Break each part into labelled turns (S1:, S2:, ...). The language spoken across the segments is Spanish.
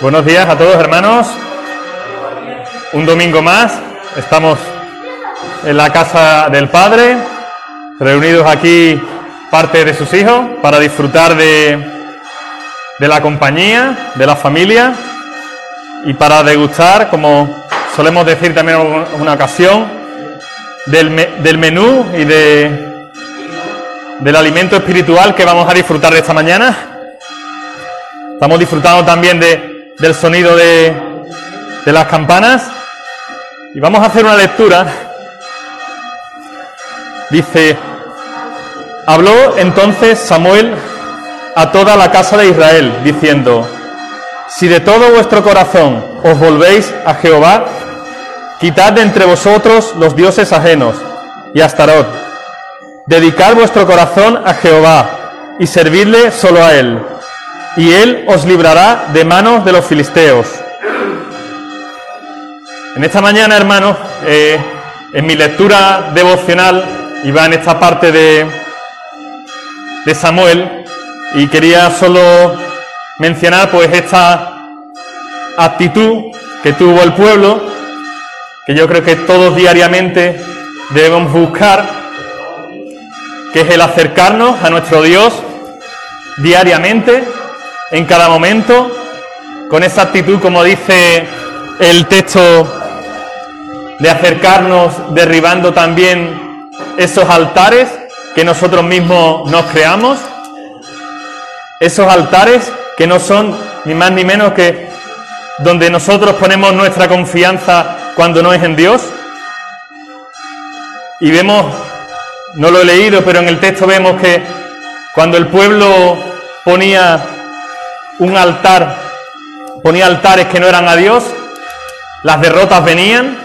S1: Buenos días a todos hermanos. Un domingo más. Estamos en la casa del Padre, reunidos aquí parte de sus hijos para disfrutar de, de la compañía, de la familia y para degustar, como solemos decir también en una ocasión, del, del menú y de, del alimento espiritual que vamos a disfrutar de esta mañana. Estamos disfrutando también de, del sonido de, de las campanas y vamos a hacer una lectura. Dice, habló entonces Samuel a toda la casa de Israel, diciendo, si de todo vuestro corazón os volvéis a Jehová, quitad de entre vosotros los dioses ajenos y Astarot. Dedicad vuestro corazón a Jehová y servidle solo a él, y él os librará de manos de los filisteos. En esta mañana, hermanos, eh, en mi lectura devocional iba en esta parte de, de Samuel y quería solo mencionar pues esta actitud que tuvo el pueblo, que yo creo que todos diariamente debemos buscar, que es el acercarnos a nuestro Dios diariamente, en cada momento, con esa actitud, como dice el texto, de acercarnos derribando también esos altares que nosotros mismos nos creamos, esos altares que no son ni más ni menos que donde nosotros ponemos nuestra confianza cuando no es en Dios. Y vemos, no lo he leído, pero en el texto vemos que cuando el pueblo ponía un altar, ponía altares que no eran a Dios, las derrotas venían,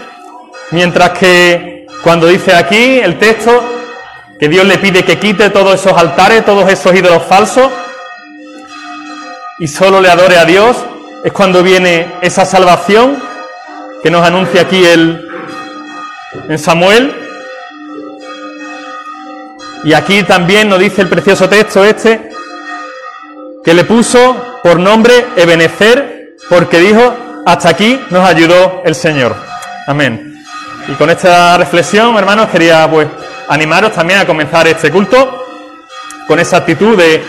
S1: mientras que cuando dice aquí el texto que Dios le pide que quite todos esos altares, todos esos ídolos falsos, y solo le adore a Dios, es cuando viene esa salvación que nos anuncia aquí el, en Samuel. Y aquí también nos dice el precioso texto este, que le puso por nombre Ebenecer, porque dijo, hasta aquí nos ayudó el Señor. Amén. Y con esta reflexión, hermanos, quería pues animaros también a comenzar este culto con esa actitud de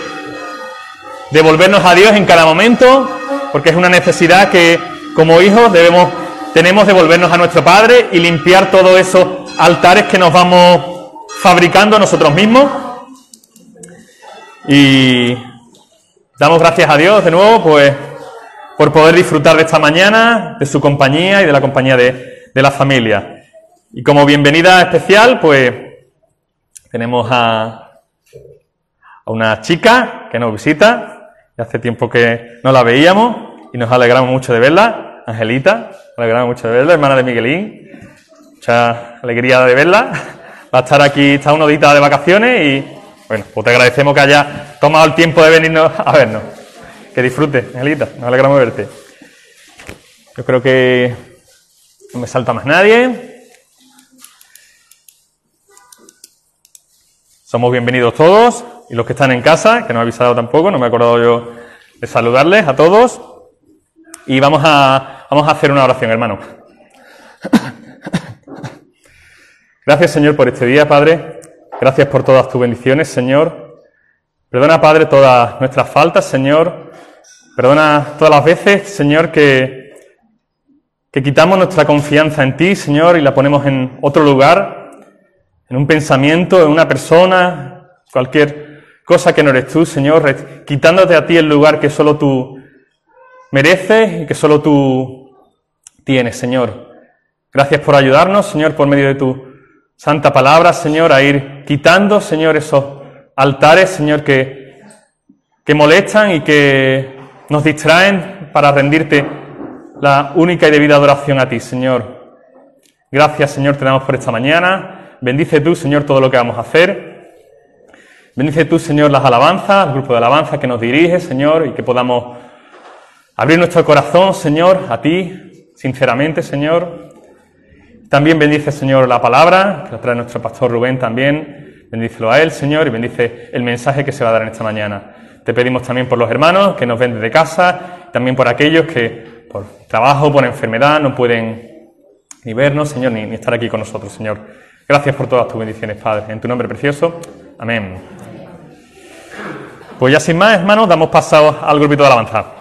S1: devolvernos a Dios en cada momento, porque es una necesidad que como hijos debemos, tenemos de volvernos a nuestro Padre y limpiar todos esos altares que nos vamos fabricando nosotros mismos. Y damos gracias a Dios de nuevo, pues, por poder disfrutar de esta mañana, de su compañía y de la compañía de, de la familia. Y como bienvenida especial, pues, tenemos a, a una chica que nos visita, hace tiempo que no la veíamos y nos alegramos mucho de verla. Angelita, nos alegramos mucho de verla, hermana de Miguelín. Mucha alegría de verla. Va a estar aquí, está una dita de vacaciones y, bueno, pues te agradecemos que haya tomado el tiempo de venirnos a vernos. Que disfrute, Angelita, nos alegramos de verte. Yo creo que no me salta más nadie. Somos bienvenidos todos y los que están en casa, que no he avisado tampoco, no me he acordado yo de saludarles a todos. Y vamos a, vamos a hacer una oración, hermano. Gracias, Señor, por este día, Padre. Gracias por todas tus bendiciones, Señor. Perdona, Padre, todas nuestras faltas, Señor. Perdona todas las veces, Señor, que, quitamos nuestra confianza en ti, Señor, y la ponemos en otro lugar, en un pensamiento, en una persona, cualquier cosa que no eres tú, Señor, quitándote a ti el lugar que solo tú mereces y que solo tú tienes, Señor. Gracias por ayudarnos, Señor, por medio de tu santa palabra, Señor, a ir quitando, Señor, esos altares, Señor, que, que molestan y que nos distraen para rendirte la única y debida adoración a ti, Señor. Gracias, Señor, te damos por esta mañana. Bendice tú, Señor, todo lo que vamos a hacer. Bendice tú, Señor, las alabanzas, el grupo de alabanza que nos dirige, Señor, y que podamos abrir nuestro corazón, Señor, a ti, sinceramente, Señor. También bendice, Señor, la palabra, que nos trae nuestro pastor Rubén también. Bendícelo a él, Señor, y bendice el mensaje que se va a dar en esta mañana. Te pedimos también por los hermanos que nos ven desde casa, también por aquellos que por trabajo, por enfermedad, no pueden ni vernos, Señor, ni, ni estar aquí con nosotros, Señor. Gracias por todas tus bendiciones, Padre. En tu nombre precioso. Amén. Pues ya sin más, hermanos, damos paso al grupito de alabanza.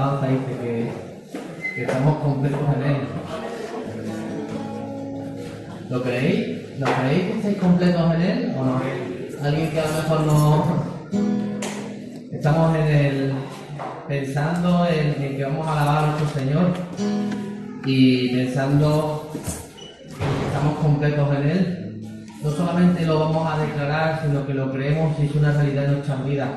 S2: Alabanza dice que, estamos completos en Él. ¿Lo creéis? ¿Lo creéis que estáis completos en Él o no? Alguien que a lo mejor no... Estamos en el... pensando en, en que vamos a alabar a nuestro Señor y pensando que estamos completos en Él. No solamente lo vamos a declarar, sino que lo creemos y es una realidad en nuestras vidas.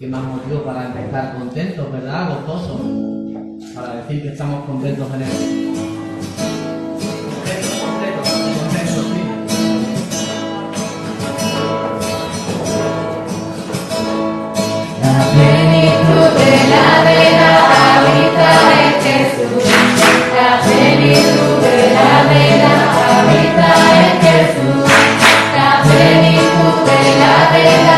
S2: ¿Qué más motivo para estar contentos, verdad? Gozosos. Para decir que estamos contentos en Él. Contentos, contentos, contentos, sí.
S3: La plenitud de la verdad habita en Jesús. La plenitud de la verdad habita en Jesús. La plenitud de la verdad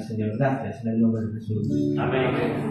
S2: Señor. Gracias, en el nombre de Jesús. Amén.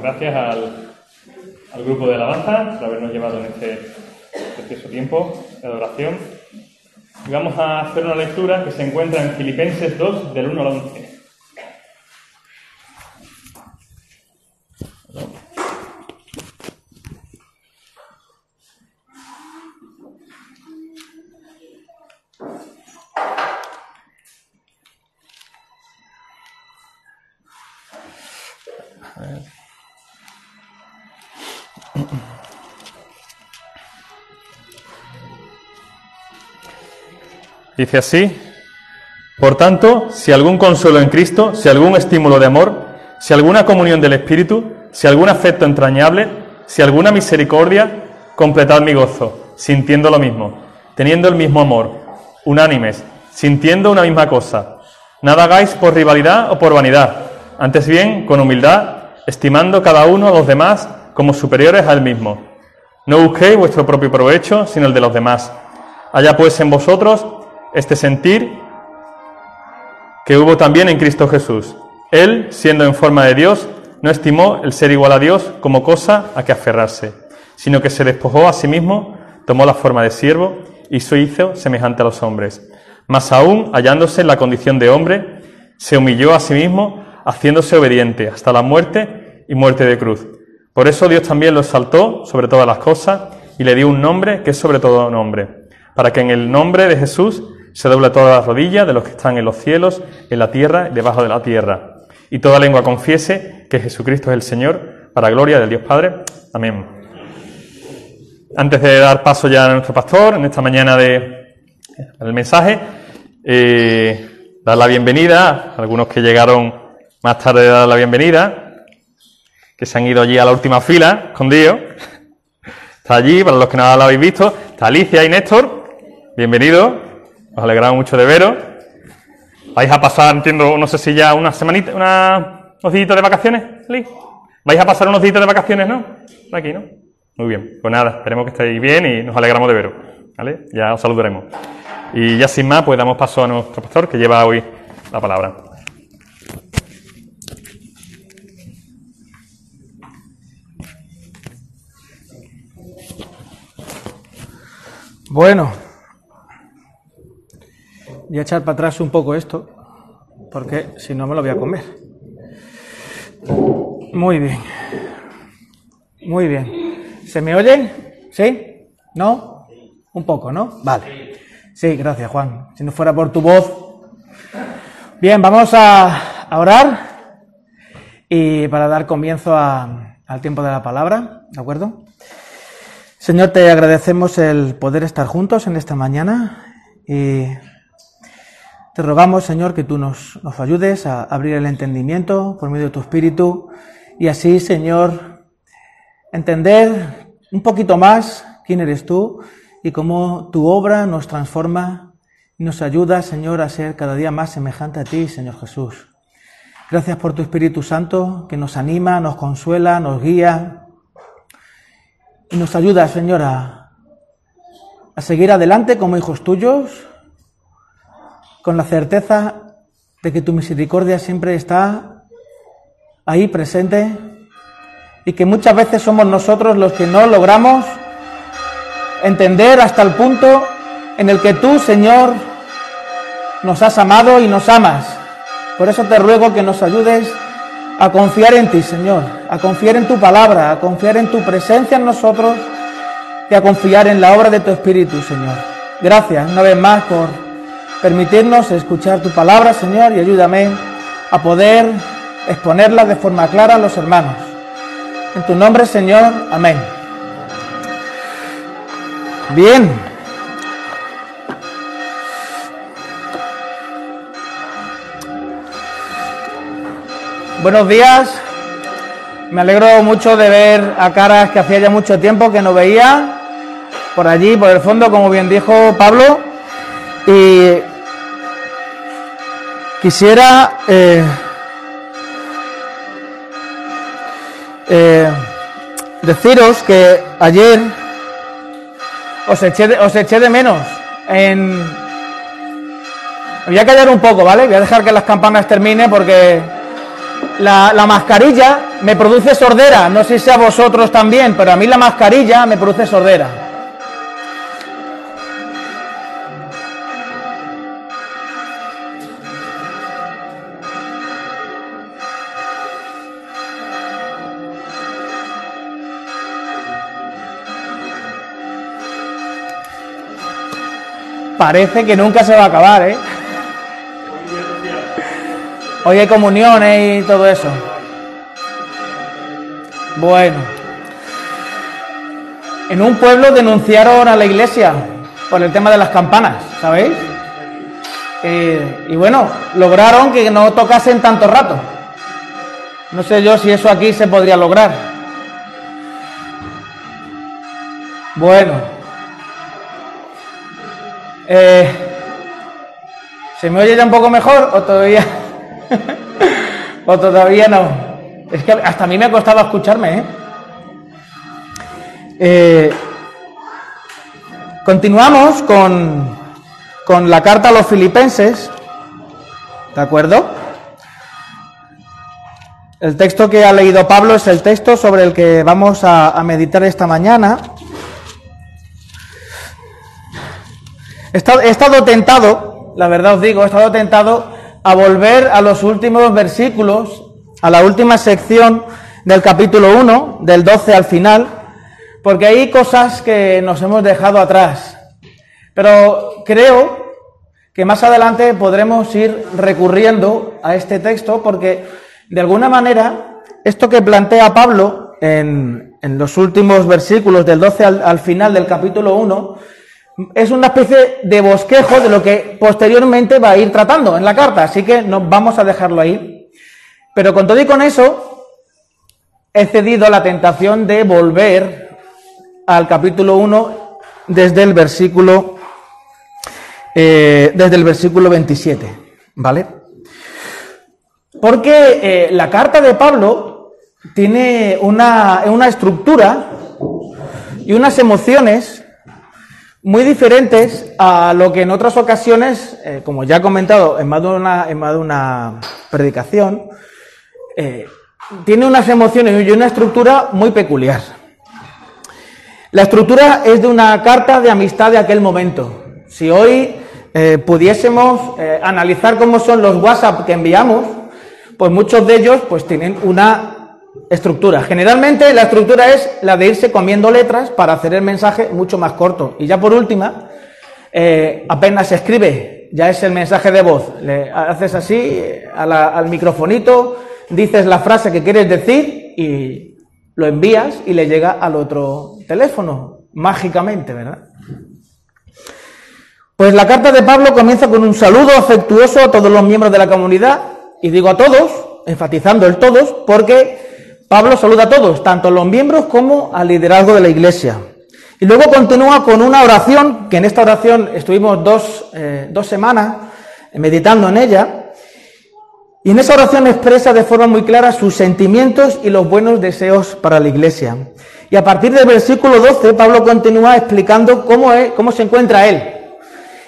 S2: Gracias
S1: al, grupo de alabanza por habernos llevado en este precioso tiempo de adoración. Y vamos a hacer una lectura que se encuentra en Filipenses 2, del 1 al 11. Dice así, por tanto, si algún consuelo en Cristo, si algún estímulo de amor, si alguna comunión del Espíritu, si algún afecto entrañable, si alguna misericordia, completad mi gozo, sintiendo lo mismo, teniendo el mismo amor, unánimes, sintiendo una misma cosa. Nada hagáis por rivalidad o por vanidad, antes bien con humildad, estimando cada uno a los demás como superiores a él mismo. No busquéis vuestro propio provecho, sino el de los demás. Haya pues en vosotros este sentir que hubo también en Cristo Jesús. Él, siendo en forma de Dios, no estimó el ser igual a Dios como cosa a que aferrarse, sino que se despojó a sí mismo, tomó la forma de siervo y se hizo semejante a los hombres. Más aún, hallándose en la condición de hombre, se humilló a sí mismo, haciéndose obediente hasta la muerte y muerte de cruz. Por eso Dios también lo exaltó sobre todas las cosas y le dio un nombre que es sobre todo nombre, para que en el nombre de Jesús se doble toda la rodilla de los que están en los cielos, en la tierra y debajo de la tierra. Y toda lengua confiese que Jesucristo es el Señor, para gloria del Dios Padre. Amén. Antes de dar paso ya a nuestro pastor, en esta mañana de mensaje, eh, dar la bienvenida a algunos que llegaron más tarde de dar la bienvenida, que se han ido allí a la última fila, escondidos. Está allí, para los que no lo habéis visto, está Alicia y Néstor. Bienvenidos. Nos alegramos mucho de veros. Vais a pasar, entiendo, no sé si ya una semanita, una, unos días de vacaciones, Liz. Vais a pasar unos días de vacaciones, ¿no? Aquí, ¿no? Muy bien. Pues nada, esperemos que estéis bien y nos alegramos de veros. ¿Vale? Ya os saludaremos. Y ya sin más, pues damos paso a nuestro pastor que lleva hoy la palabra.
S4: Bueno, voy a echar para atrás un poco esto, porque si no me lo voy a comer. Muy bien. Muy bien. ¿Se me oyen? ¿Sí? ¿No? Un poco, ¿no? Vale. Sí, gracias, Juan. Si no fuera por tu voz. Bien, vamos a, orar y para dar comienzo al tiempo de la palabra, ¿de acuerdo? Señor, te agradecemos el poder estar juntos en esta mañana y te rogamos, Señor, que tú nos, nos ayudes a abrir el entendimiento por medio de tu Espíritu y así, Señor, entender un poquito más quién eres tú y cómo tu obra nos transforma y nos ayuda, Señor, a ser cada día más semejante a ti, Señor Jesús. Gracias por tu Espíritu Santo que nos anima, nos consuela, nos guía y nos ayuda, Señor, a, a seguir adelante como hijos tuyos, con la certeza de que tu misericordia siempre está ahí presente y que muchas veces somos nosotros los que no logramos entender hasta el punto en el que tú, Señor, nos has amado y nos amas. Por eso te ruego que nos ayudes a confiar en ti, Señor, a confiar en tu palabra, a confiar en tu presencia en nosotros y a confiar en la obra de tu Espíritu, Señor. Gracias una vez más por permitirnos escuchar tu palabra, Señor, y ayúdame a poder exponerla de forma clara a los hermanos. En tu nombre, Señor, amén. Bien. Buenos días. Me alegro mucho de ver a caras que hacía ya mucho tiempo que no veía. Por allí, por el fondo, como bien dijo Pablo. Y quisiera eh, eh, deciros que ayer os eché de, menos en... Me voy a callar un poco, ¿vale? Voy a dejar que las campanas terminen porque la, la mascarilla me produce sordera. No sé si a vosotros también, pero a mí la mascarilla me produce sordera. Parece que nunca se va a acabar, ¿eh? Hoy hay comuniones y todo eso. Bueno. En un pueblo denunciaron a la iglesia por el tema de las campanas, ¿sabéis? Eh, y bueno, lograron que no tocasen tanto rato. No sé yo si eso aquí se podría lograr. Bueno. Eh, ¿Se me oye ya un poco mejor o todavía? o todavía no. Es que hasta a mí me ha costado escucharme, ¿eh? Eh, continuamos con, con la carta a los filipenses, ¿de acuerdo? El texto que ha leído Pablo es el texto sobre el que vamos a, a meditar esta mañana. He estado, tentado, la verdad os digo, he estado tentado a volver a los últimos versículos, a la última sección del capítulo 1, del 12 al final, porque hay cosas que nos hemos dejado atrás. Pero creo que más adelante podremos ir recurriendo a este texto porque de alguna manera esto que plantea Pablo en, en los últimos versículos del 12 al, al final del capítulo 1 es una especie de bosquejo de lo que posteriormente va a ir tratando en la carta, así que no vamos a dejarlo ahí. Pero con todo y con eso, he cedido a la tentación de volver al capítulo 1 desde el versículo eh, desde el versículo 27, ¿vale? Porque eh, la carta de Pablo tiene una, una estructura y unas emociones muy diferentes a lo que en otras ocasiones, eh, como ya he comentado en más de una, en más de una predicación, eh, tiene unas emociones y una estructura muy peculiar. La estructura es de una carta de amistad de aquel momento. Si hoy eh, pudiésemos analizar cómo son los WhatsApp que enviamos, pues muchos de ellos pues tienen una estructura. Generalmente la estructura es la de irse comiendo letras para hacer el mensaje mucho más corto. Y ya por última, eh, apenas se escribe, ya es el mensaje de voz. Le haces así a la- al microfonito, dices la frase que quieres decir y lo envías y le llega al otro teléfono, mágicamente, ¿verdad? Pues la carta de Pablo comienza con un saludo afectuoso a todos los miembros de la comunidad, y digo a todos, enfatizando el todos, porque Pablo saluda a todos, tanto a los miembros como al liderazgo de la iglesia. Y luego continúa con una oración, que en esta oración estuvimos dos, eh, dos semanas meditando en ella, y en esa oración expresa de forma muy clara sus sentimientos y los buenos deseos para la iglesia. Y a partir del versículo 12, Pablo continúa explicando cómo, es, cómo se encuentra él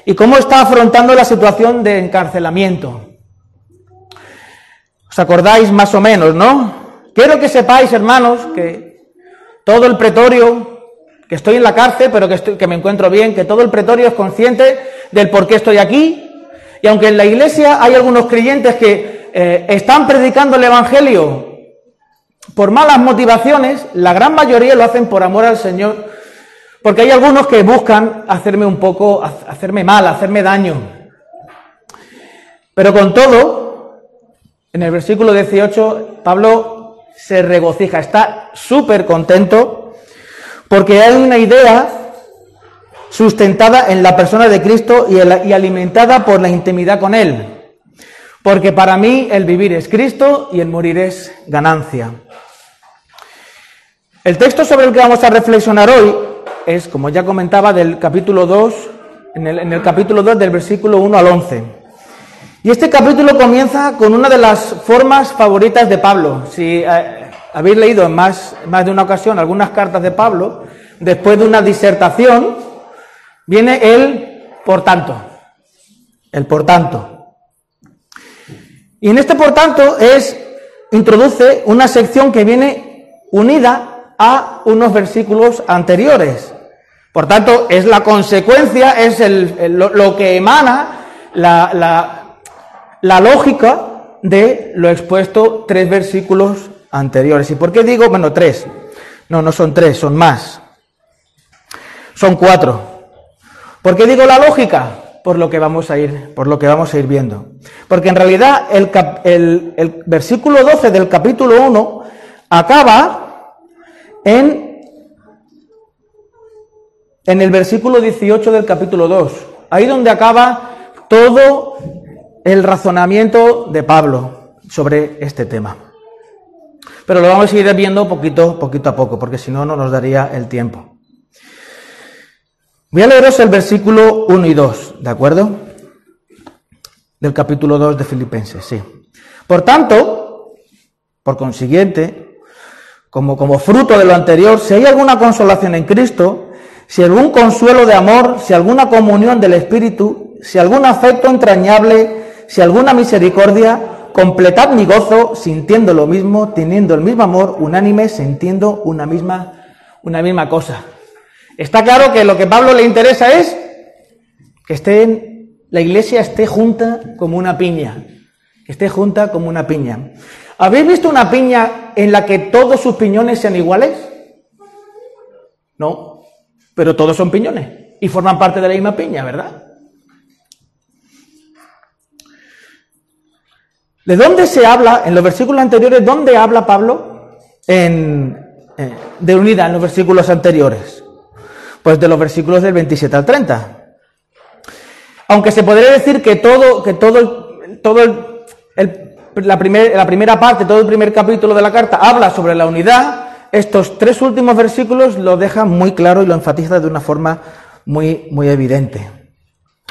S4: y cómo está afrontando la situación de encarcelamiento. ¿Os acordáis más o menos, no? Quiero que sepáis, hermanos, que todo el pretorio, que estoy en la cárcel, pero que, me encuentro bien, que todo el pretorio es consciente del por qué estoy aquí. Y aunque en la iglesia hay algunos creyentes que eh, están predicando el Evangelio por malas motivaciones, la gran mayoría lo hacen por amor al Señor, porque hay algunos que buscan hacerme un poco, ha- hacerme mal, hacerme daño. Pero con todo, en el versículo 18, Pablo se regocija, está súper contento, porque hay una idea sustentada en la persona de Cristo y, alimentada por la intimidad con Él. Porque para mí el vivir es Cristo y el morir es ganancia. El texto sobre el que vamos a reflexionar hoy es, como ya comentaba, del capítulo 2, en el, en el capítulo 2 del versículo 1 al 11. Y este capítulo comienza con una de las formas favoritas de Pablo. Si eh, habéis leído en más, más de una ocasión algunas cartas de Pablo, después de una disertación, viene el por tanto. El por tanto. Y en este por tanto es, introduce una sección que viene unida a unos versículos anteriores. Por tanto, es la consecuencia, es el- lo, que emana la- la lógica de lo expuesto tres versículos anteriores. ¿Y por qué digo, bueno, tres? No, no son tres, son más. Son cuatro. ¿Por qué digo la lógica? Por lo que vamos a ir, por lo que vamos a ir viendo. Porque en realidad el, el- el versículo 12 del capítulo 1 acaba en, en el versículo 18 del capítulo 2. Ahí donde acaba todo el razonamiento de Pablo sobre este tema. Pero lo vamos a ir viendo poquito, a poco, porque si no, no nos daría el tiempo. Voy a leeros el versículo 1 y 2, ¿de acuerdo? Del capítulo 2 de Filipenses, sí. Por tanto, por consiguiente, como fruto de lo anterior, si hay alguna consolación en Cristo, si algún consuelo de amor, si alguna comunión del Espíritu, si algún afecto entrañable, si alguna misericordia, completad mi gozo sintiendo lo mismo, teniendo el mismo amor, unánime, sintiendo una misma, una misma cosa. Está claro que lo que Pablo le interesa es que esté, la iglesia esté junta como una piña, que esté junta como una piña. ¿Habéis visto una piña en la que todos sus piñones sean iguales? No, pero todos son piñones y forman parte de la misma piña, ¿verdad? ¿De dónde se habla en los versículos anteriores? ¿Dónde habla Pablo en, eh, de unidad en los versículos anteriores? Pues de los versículos del 27 al 30. Aunque se podría decir que todo, que todo, todo el- la, primer- la primera parte, todo el primer capítulo de la carta habla sobre la unidad, estos tres últimos versículos lo dejan muy claro y lo enfatiza de una forma muy, muy evidente.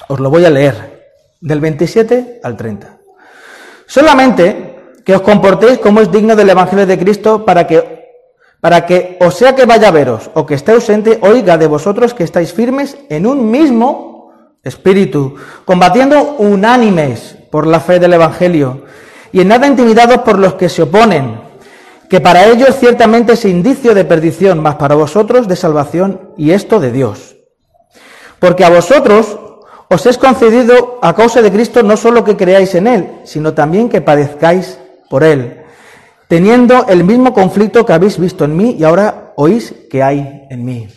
S4: Os lo voy a leer, del 27 al 30. Solamente que os comportéis como es digno del Evangelio de Cristo para que, para que, o sea que vaya a veros o que esté ausente, oiga de vosotros que estáis firmes en un mismo espíritu, combatiendo unánimes por la fe del Evangelio y en nada intimidados por los que se oponen, que para ellos ciertamente es indicio de perdición, mas para vosotros de salvación y esto de Dios. Porque a vosotros os es concedido a causa de Cristo no solo que creáis en Él, sino también que padezcáis por Él, teniendo el mismo conflicto que habéis visto en mí y ahora oís que hay en mí.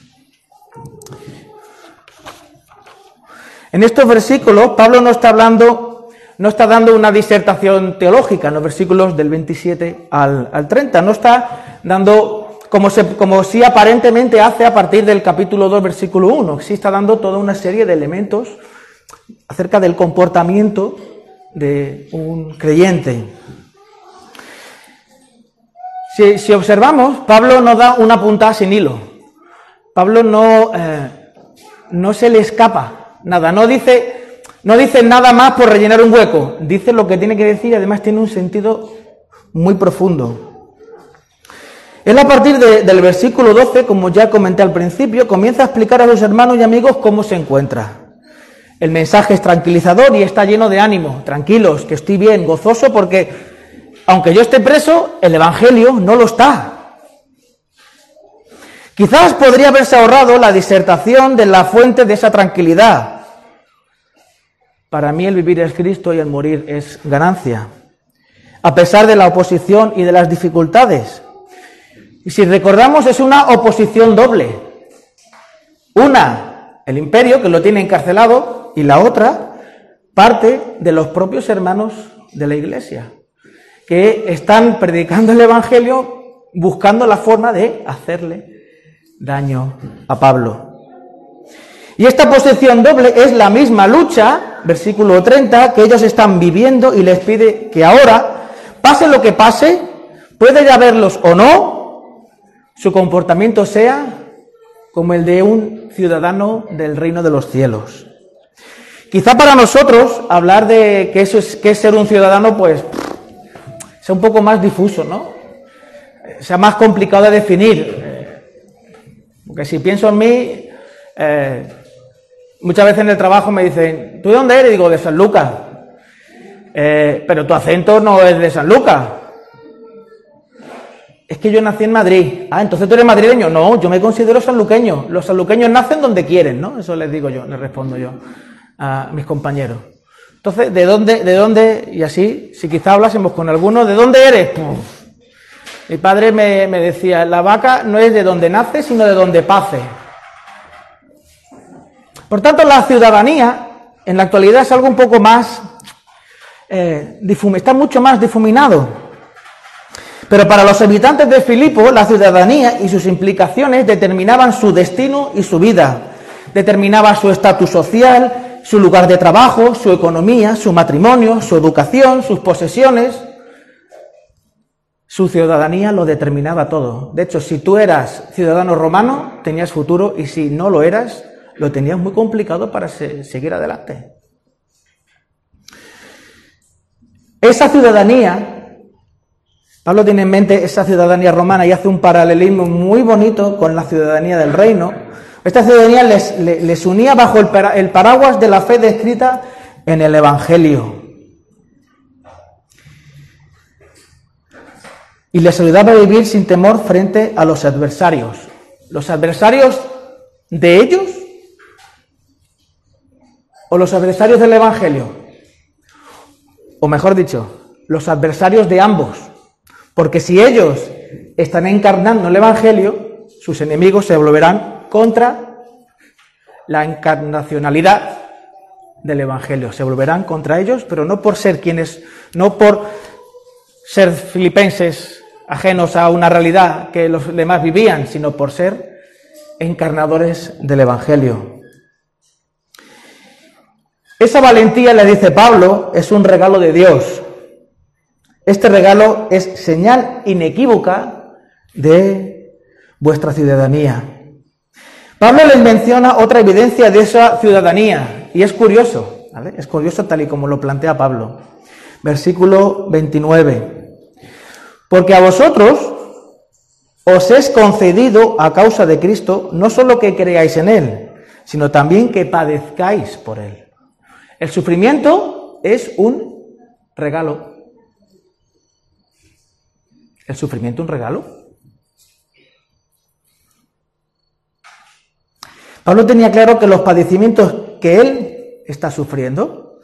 S4: En estos versículos, Pablo no está hablando, no está dando una disertación teológica en los versículos del 27 al, al 30, no está dando como, se, como si aparentemente hace a partir del capítulo 2, versículo 1, sí está dando toda una serie de elementos acerca del comportamiento de un creyente. Si, observamos, Pablo no da una puntada sin hilo. Pablo no, eh, no se le escapa nada, no dice, no dice nada más por rellenar un hueco, dice lo que tiene que decir y además tiene un sentido muy profundo. Él a partir de- del versículo 12, como ya comenté al principio, comienza a explicar a los hermanos y amigos cómo se encuentra. El mensaje es tranquilizador y está lleno de ánimo. Tranquilos, que estoy bien, gozoso, porque aunque yo esté preso, el Evangelio no lo está. Quizás podría haberse ahorrado la disertación de la fuente de esa tranquilidad. Para mí el vivir es Cristo y el morir es ganancia. a pesar de la oposición y de las dificultades. Y si recordamos, es una oposición doble. Una, el imperio, que lo tiene encarcelado, y la otra, parte de los propios hermanos de la iglesia, que están predicando el Evangelio buscando la forma de hacerle daño a Pablo. Y esta posición doble es la misma lucha, versículo 30, que ellos están viviendo y les pide que ahora, pase lo que pase, puede ya verlos o no, su comportamiento sea como el de un ciudadano del reino de los cielos. Quizá para nosotros hablar de que eso es, que es ser un ciudadano, pues sea un poco más difuso, ¿no? Sea más complicado de definir. Porque si pienso en mí, eh, muchas veces en el trabajo me dicen, ¿tú de dónde eres? digo, de San Lucas. Eh, pero tu acento no es de San Lucas. Es que yo nací en Madrid. Ah, entonces tú eres madrileño. No, yo me considero sanluqueño. Los sanluqueños nacen donde quieren, ¿no? Eso les digo yo, les respondo yo a mis compañeros. Entonces, ¿de dónde, de dónde? Y así, si quizá hablásemos con alguno, ¿de dónde eres? Mi padre me, me, decía, la vaca no es de donde nace, sino de donde pase. Por tanto, la ciudadanía en la actualidad es algo un poco más, eh, está mucho más difuminado. Pero para los habitantes de Filipo, la ciudadanía y sus implicaciones determinaban su destino y su vida, determinaba su estatus social, su lugar de trabajo, su economía, su matrimonio, su educación, sus posesiones. Su ciudadanía lo determinaba todo. De hecho, si tú eras ciudadano romano, tenías futuro y si no lo eras, lo tenías muy complicado para seguir adelante. Esa ciudadanía, Pablo tiene en mente esa ciudadanía romana y hace un paralelismo muy bonito con la ciudadanía del reino. Esta ciudadanía les, unía bajo el, el paraguas de la fe descrita en el Evangelio. y les ayudaba a vivir sin temor frente a los adversarios. Los adversarios de ellos o los adversarios del Evangelio. O mejor dicho, los adversarios de ambos. Porque si ellos están encarnando el Evangelio, sus enemigos se volverán contra la encarnacionalidad del Evangelio. Se volverán contra ellos, pero no por ser quienes, no por ser filipenses ajenos a una realidad que los demás vivían, sino por ser encarnadores del Evangelio. Esa valentía, le dice Pablo, es un regalo de Dios. Este regalo es señal inequívoca de vuestra ciudadanía. Pablo les menciona otra evidencia de esa ciudadanía, y es curioso, es curioso tal y como lo plantea Pablo. Versículo 29 porque a vosotros os es concedido a causa de Cristo no solo que creáis en Él, sino también que padezcáis por Él. El sufrimiento es un regalo. ¿El sufrimiento un regalo? Pablo tenía claro que los padecimientos que él está sufriendo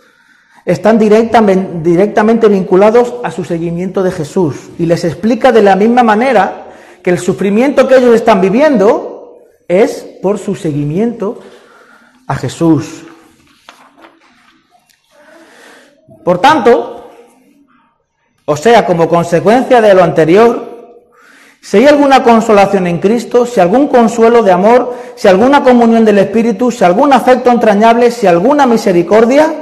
S4: están directamente, vinculados a su seguimiento de Jesús y les explica de la misma manera que el sufrimiento que ellos están viviendo es por su seguimiento a Jesús. Por tanto, o sea, como consecuencia de lo anterior, si hay alguna consolación en Cristo, si algún consuelo de amor, si alguna comunión del Espíritu, si algún afecto entrañable, si alguna misericordia,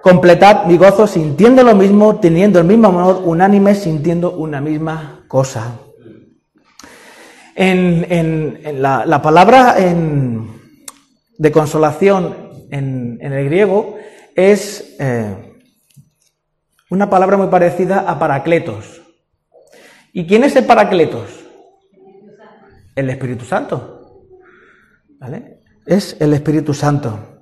S4: Completad mi gozo sintiendo lo mismo, teniendo el mismo amor, unánime, sintiendo una misma cosa. En, la, palabra de consolación en, el griego es eh, una palabra muy parecida a paracletos. ¿Y quién es el paracletos? El Espíritu Santo. ¿Vale? Es el Espíritu Santo.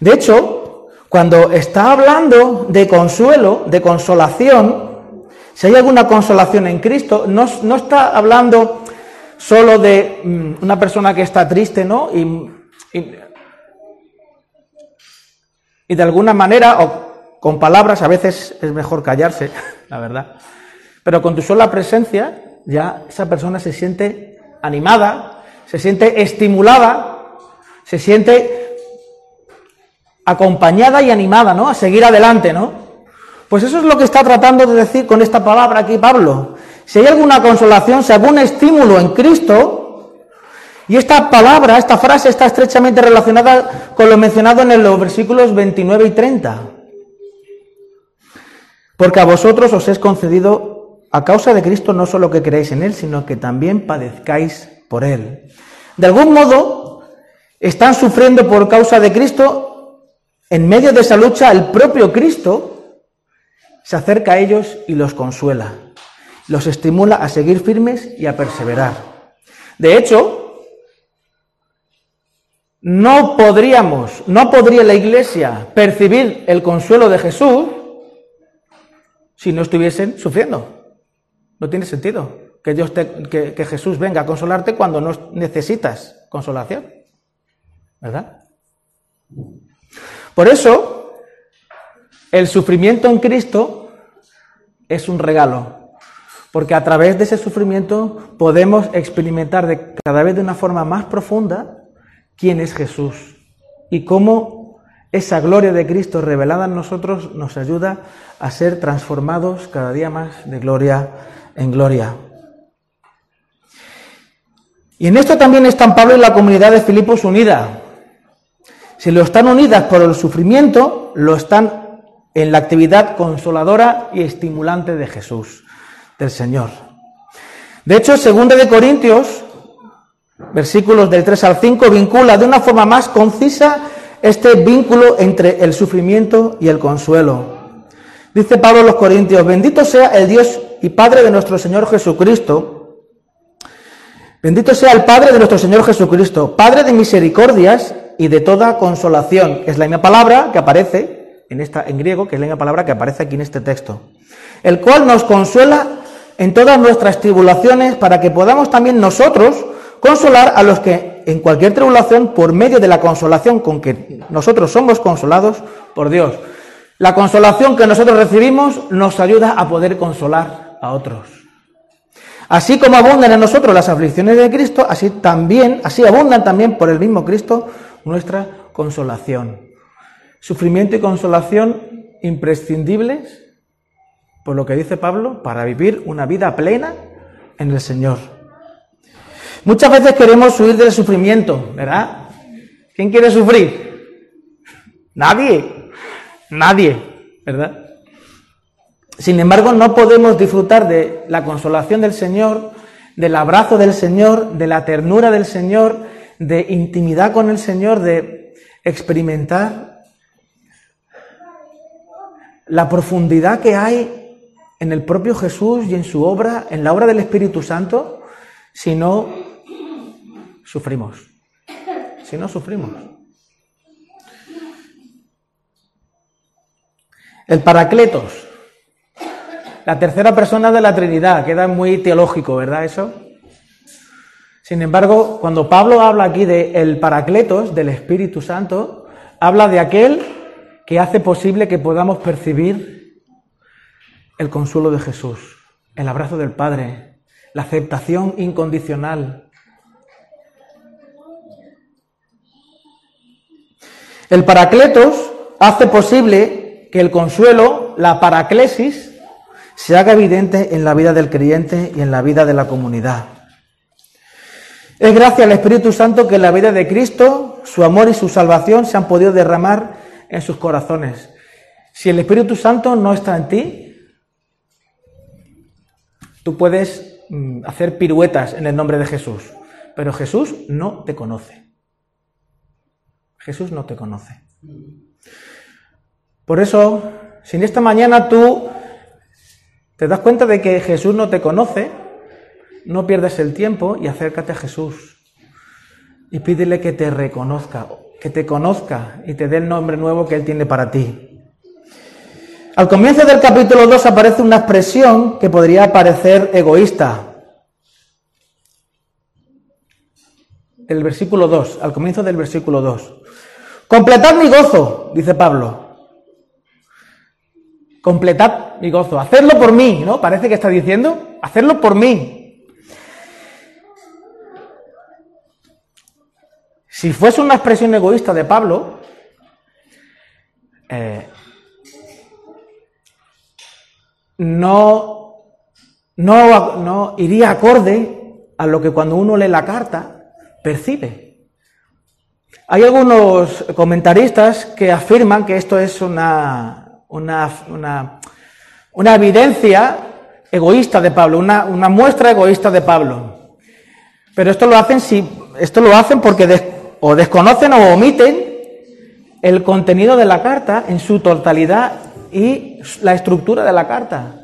S4: De hecho, cuando está hablando de consuelo, de consolación, si hay alguna consolación en Cristo, no, está hablando solo de mm, una persona que está triste, ¿no? Y, de alguna manera, o con palabras a veces es mejor callarse, la verdad. Pero con tu sola presencia ya esa persona se siente animada, se siente estimulada, se siente acompañada y animada, ¿no? A seguir adelante, ¿no? Pues eso es lo que está tratando de decir con esta palabra aquí Pablo. Si hay alguna consolación, si algún estímulo en Cristo, y esta palabra, esta frase está estrechamente relacionada con lo mencionado en los versículos 29 y 30. Porque a vosotros os es concedido, a causa de Cristo, no solo que creáis en Él, sino que también padezcáis por Él. De algún modo, están sufriendo por causa de Cristo, en medio de esa lucha, el propio Cristo se acerca a ellos y los consuela, los estimula a seguir firmes y a perseverar. De hecho, no podríamos, no podría la Iglesia percibir el consuelo de Jesús si no estuviesen sufriendo. No tiene sentido que, Jesús venga a consolarte cuando no necesitas consolación. ¿Verdad? Por eso, el sufrimiento en Cristo es un regalo. Porque a través de ese sufrimiento podemos experimentar cada vez de una forma más profunda quién es Jesús y cómo esa gloria de Cristo revelada en nosotros nos ayuda a ser transformados cada día más de gloria en gloria. Y en esto también están Pablo y la comunidad de Filipos unida. Si lo están unidas por el sufrimiento, lo están en la actividad consoladora y estimulante de Jesús, del Señor. De hecho, segunda de Corintios, versículos del 3 al 5, vincula de una forma más concisa este vínculo entre el sufrimiento y el consuelo. Dice Pablo a los Corintios, bendito sea el Dios y Padre de nuestro Señor Jesucristo. Bendito sea el Padre de nuestro Señor Jesucristo, Padre de misericordias y de toda consolación. Es la misma palabra que aparece en, esta, en griego, que es la misma palabra que aparece aquí en este texto. El cual nos consuela en todas nuestras tribulaciones para que podamos también nosotros consolar a los que en cualquier tribulación, por medio de la consolación con que nosotros somos consolados por Dios. La consolación que nosotros recibimos nos ayuda a poder consolar a otros. Así como abundan en nosotros las aflicciones de Cristo, así también, así abundan también por el mismo Cristo nuestra consolación. Sufrimiento y consolación imprescindibles, por lo que dice Pablo, para vivir una vida plena en el Señor. Muchas veces queremos huir del sufrimiento, ¿verdad? ¿Quién quiere sufrir? Nadie, nadie, ¿verdad? Sin embargo, no podemos disfrutar de la consolación del Señor, del abrazo del Señor, de la ternura del Señor, de intimidad con el Señor, de experimentar la profundidad que hay en el propio Jesús y en su obra, en la obra del Espíritu Santo, si no sufrimos. Si no sufrimos. El Paracletos, la tercera persona de la Trinidad, queda muy teológico, ¿verdad eso? Sin embargo, cuando Pablo habla aquí de el Paracletos, del Espíritu Santo, habla de aquel que hace posible que podamos percibir el consuelo de Jesús, el abrazo del Padre, la aceptación incondicional. El Paracletos hace posible que el consuelo, la paraclesis, se haga evidente en la vida del creyente y en la vida de la comunidad. Es gracias al Espíritu Santo que la vida de Cristo, su amor y su salvación se han podido derramar en sus corazones. Si el Espíritu Santo no está en ti, tú puedes mm, hacer piruetas en el nombre de Jesús, pero Jesús no te conoce. Jesús no te conoce. Por eso, si en esta mañana tú te das cuenta de que Jesús no te conoce, no pierdas el tiempo y acércate a Jesús y pídele que te reconozca, que te conozca y te dé el nombre nuevo que Él tiene para ti. Al comienzo del capítulo 2 aparece una expresión que podría parecer egoísta. El versículo 2, al comienzo del versículo 2. Completad mi gozo, dice Pablo. Completad mi gozo, hacedlo por mí, ¿no? Parece que está diciendo, hacedlo por mí. Si fuese una expresión egoísta de Pablo, eh, no, no, no iría acorde a lo que cuando uno lee la carta percibe. Hay algunos comentaristas que afirman que esto es una, una, una, una evidencia egoísta de Pablo, una, una, muestra egoísta de Pablo. Pero esto lo hacen, si, esto lo hacen porque o desconocen o omiten el contenido de la carta en su totalidad y la estructura de la carta.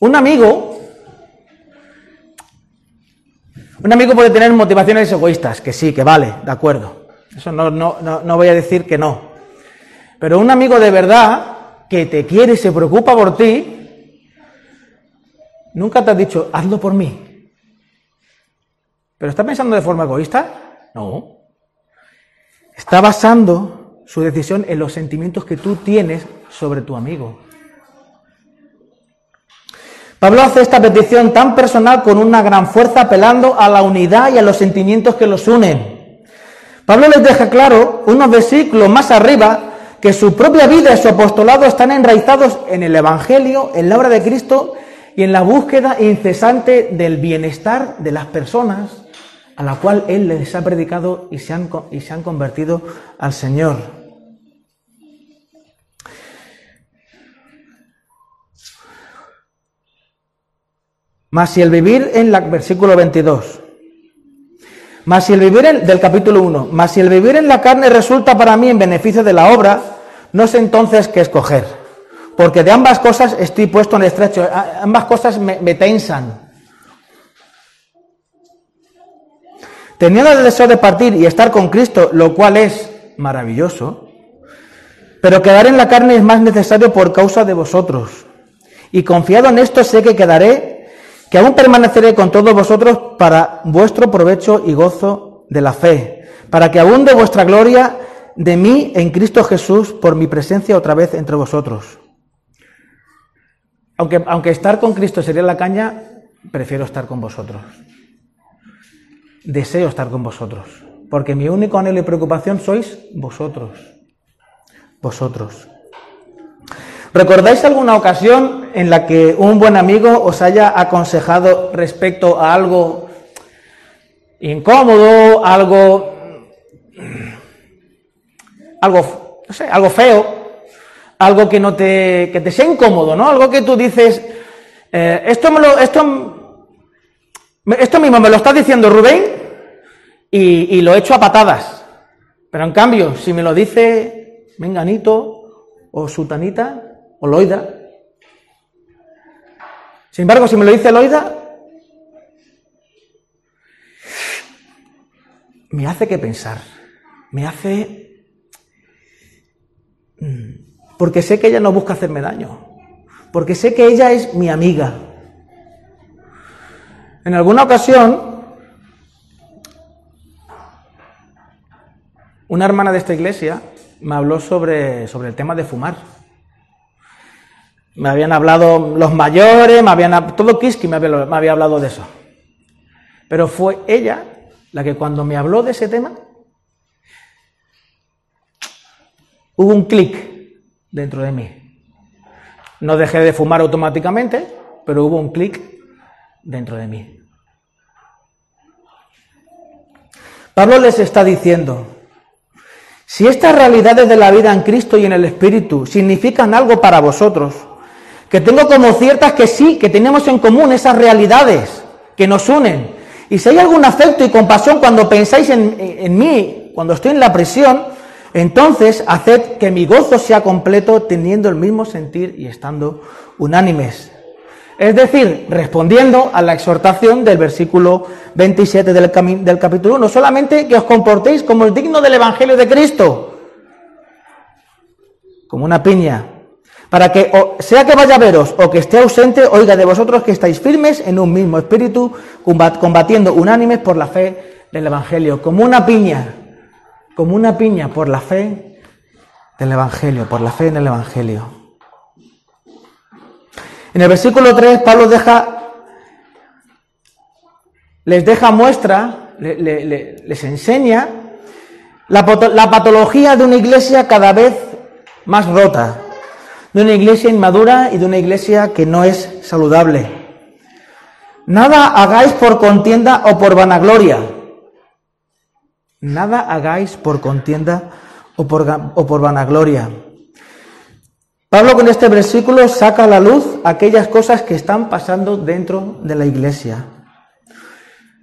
S4: Un amigo, un amigo puede tener motivaciones egoístas, que sí, que vale, de acuerdo. Eso no, no, no, no voy a decir que no. Pero un amigo de verdad que te quiere y se preocupa por ti, nunca te ha dicho, hazlo por mí. ¿Pero está pensando de forma egoísta? No. Está basando su decisión en los sentimientos que tú tienes sobre tu amigo. Pablo hace esta petición tan personal con una gran fuerza apelando a la unidad y a los sentimientos que los unen. Pablo les deja claro unos versículos más arriba que su propia vida y su apostolado están enraizados en el Evangelio, en la obra de Cristo y en la búsqueda incesante del bienestar de las personas a la cual Él les ha predicado y se han, y se han convertido al Señor. Más si el vivir en la versículo 22. Más si el vivir en, del capítulo 1, más si el vivir en la carne resulta para mí en beneficio de la obra, no sé entonces qué escoger. Porque de ambas cosas estoy puesto en estrecho, ambas cosas me, me tensan. Teniendo el deseo de partir y estar con Cristo, lo cual es maravilloso, pero quedar en la carne es más necesario por causa de vosotros. Y confiado en esto sé que quedaré, que aún permaneceré con todos vosotros para vuestro provecho y gozo de la fe, para que abunde vuestra gloria de mí en Cristo Jesús por mi presencia otra vez entre vosotros. Aunque, aunque estar con Cristo sería la caña, prefiero estar con vosotros deseo estar con vosotros, porque mi único anhelo y preocupación sois vosotros. Vosotros. ¿Recordáis alguna ocasión en la que un buen amigo os haya aconsejado respecto a algo incómodo, algo algo, no sé, algo feo, algo que no te, que te sea incómodo, ¿no? Algo que tú dices, eh, esto me lo, esto esto mismo me lo está diciendo Rubén y, y, lo he hecho a patadas. Pero en cambio, si me lo dice Menganito o Sutanita o Loida, sin embargo, si me lo dice Loida, me hace que pensar, me hace... Mm, porque sé que ella no busca hacerme daño, porque sé que ella es mi amiga, en alguna ocasión, una hermana de esta iglesia me habló sobre, sobre el tema de fumar. Me habían hablado los mayores, me habían todo Kiski me había, me había hablado de eso. Pero fue ella la que cuando me habló de ese tema, hubo un clic dentro de mí. No dejé de fumar automáticamente, pero hubo un clic dentro de mí. Pablo les está diciendo, si estas realidades de la vida en Cristo y en el Espíritu significan algo para vosotros, que tengo como ciertas que sí, que tenemos en común esas realidades que nos unen, y si hay algún afecto y compasión cuando pensáis en, en mí, cuando estoy en la prisión, entonces haced que mi gozo sea completo teniendo el mismo sentir y estando unánimes. Es decir, respondiendo a la exhortación del versículo 27 del, del capítulo 1, solamente que os comportéis como el digno del Evangelio de Cristo, como una piña, para que sea que vaya a veros o que esté ausente, oiga de vosotros que estáis firmes en un mismo espíritu, combatiendo unánimes por la fe del Evangelio, como una piña, como una piña por la fe del Evangelio, por la fe en el Evangelio. En el versículo 3, Pablo deja, les deja muestra, le- le- le- les enseña la patología de una iglesia cada vez más rota, de una iglesia inmadura y de una iglesia que no es saludable. Nada hagáis por contienda o por vanagloria. Nada hagáis por contienda o por, o por vanagloria. Pablo con este versículo saca a la luz aquellas cosas que están pasando dentro de la iglesia.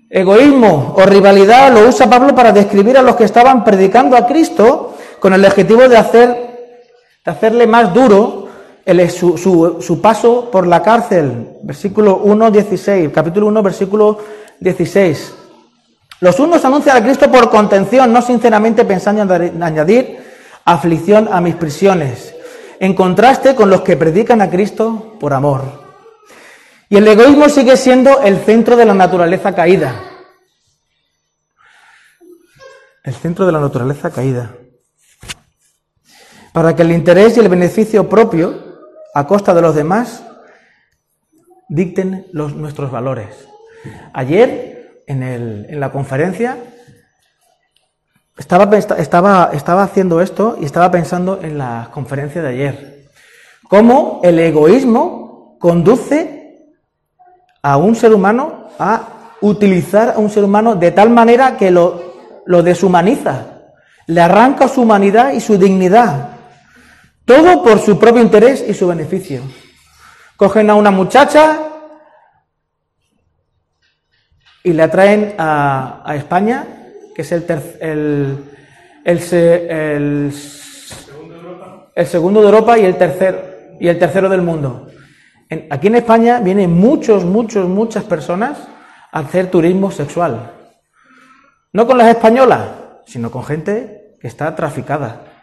S4: Egoísmo o rivalidad lo usa Pablo para describir a los que estaban predicando a Cristo con el objetivo de, hacer, de hacerle más duro su, su- paso por la cárcel. Versículo 1, 16, capítulo 1, versículo 16. Los unos anuncian a Cristo por contención, no sinceramente pensando en añadir aflicción a mis prisiones, en contraste con los que predican a Cristo por amor. Y el egoísmo sigue siendo el centro de la naturaleza caída. El centro de la naturaleza caída. Para que el interés y el beneficio propio, a costa de los demás, dicten los, nuestros valores. Ayer, en, el- en la conferencia, estaba, estaba, estaba haciendo esto y estaba pensando en la conferencia de ayer. Cómo el egoísmo conduce a un ser humano a utilizar a un ser humano de tal manera que lo deshumaniza, le arranca su humanidad y su dignidad. Todo por su propio interés y su beneficio. Cogen a una muchacha y la traen a, España, que es el, ter- el, el, el, segundo de Europa y el, tercer, y el tercero del mundo. Aquí en España vienen muchos, muchos, muchas personas a hacer turismo sexual. No con las españolas, sino con gente que está traficada